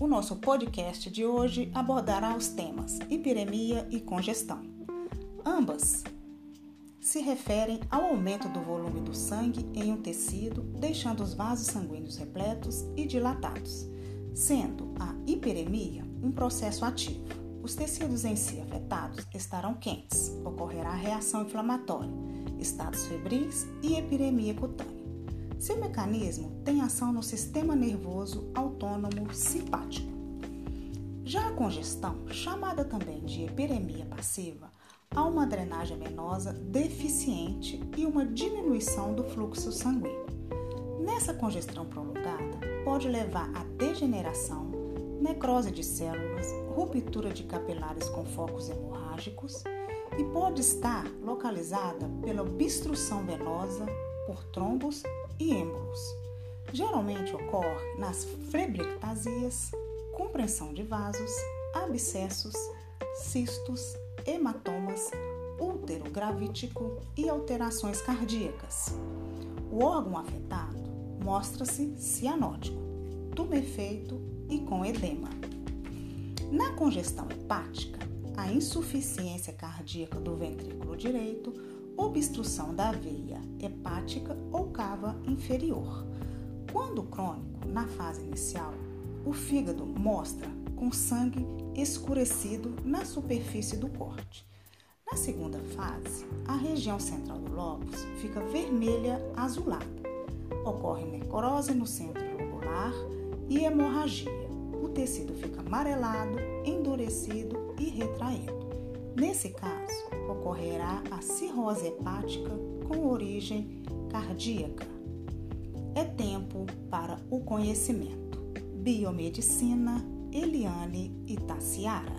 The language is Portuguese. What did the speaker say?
O nosso podcast de hoje abordará os temas hipiremia e congestão. Ambas se referem ao aumento do volume do sangue em um tecido, deixando os vasos sanguíneos repletos e dilatados, sendo a hiperemia um processo ativo. Os tecidos em si afetados estarão quentes, ocorrerá reação inflamatória, estados febris e epiremia cutânea. Seu mecanismo tem ação no sistema nervoso autônomo simpático. Já a congestão, chamada também de epiremia passiva, há uma drenagem venosa deficiente e uma diminuição do fluxo sanguíneo. Nessa congestão prolongada, pode levar a degeneração, necrose de células, ruptura de capilares com focos hemorrágicos e pode estar localizada pela obstrução venosa por trombos e êmbolos. Geralmente ocorre nas febrectasias, compreensão de vasos, abscessos, cistos, hematomas, útero gravítico e alterações cardíacas. O órgão afetado mostra-se cianótico, tumefeito e com edema. Na congestão hepática, a insuficiência cardíaca do ventrículo direito obstrução da veia hepática ou cava inferior. Quando crônico, na fase inicial, o fígado mostra com sangue escurecido na superfície do corte. Na segunda fase, a região central do lóbulo fica vermelha azulada. Ocorre necrose no centro lobular e hemorragia. O tecido fica amarelado, endurecido e retraído. Nesse caso, ocorrerá a cirrose hepática com origem cardíaca. É tempo para o conhecimento. Biomedicina, Eliane Itaciara.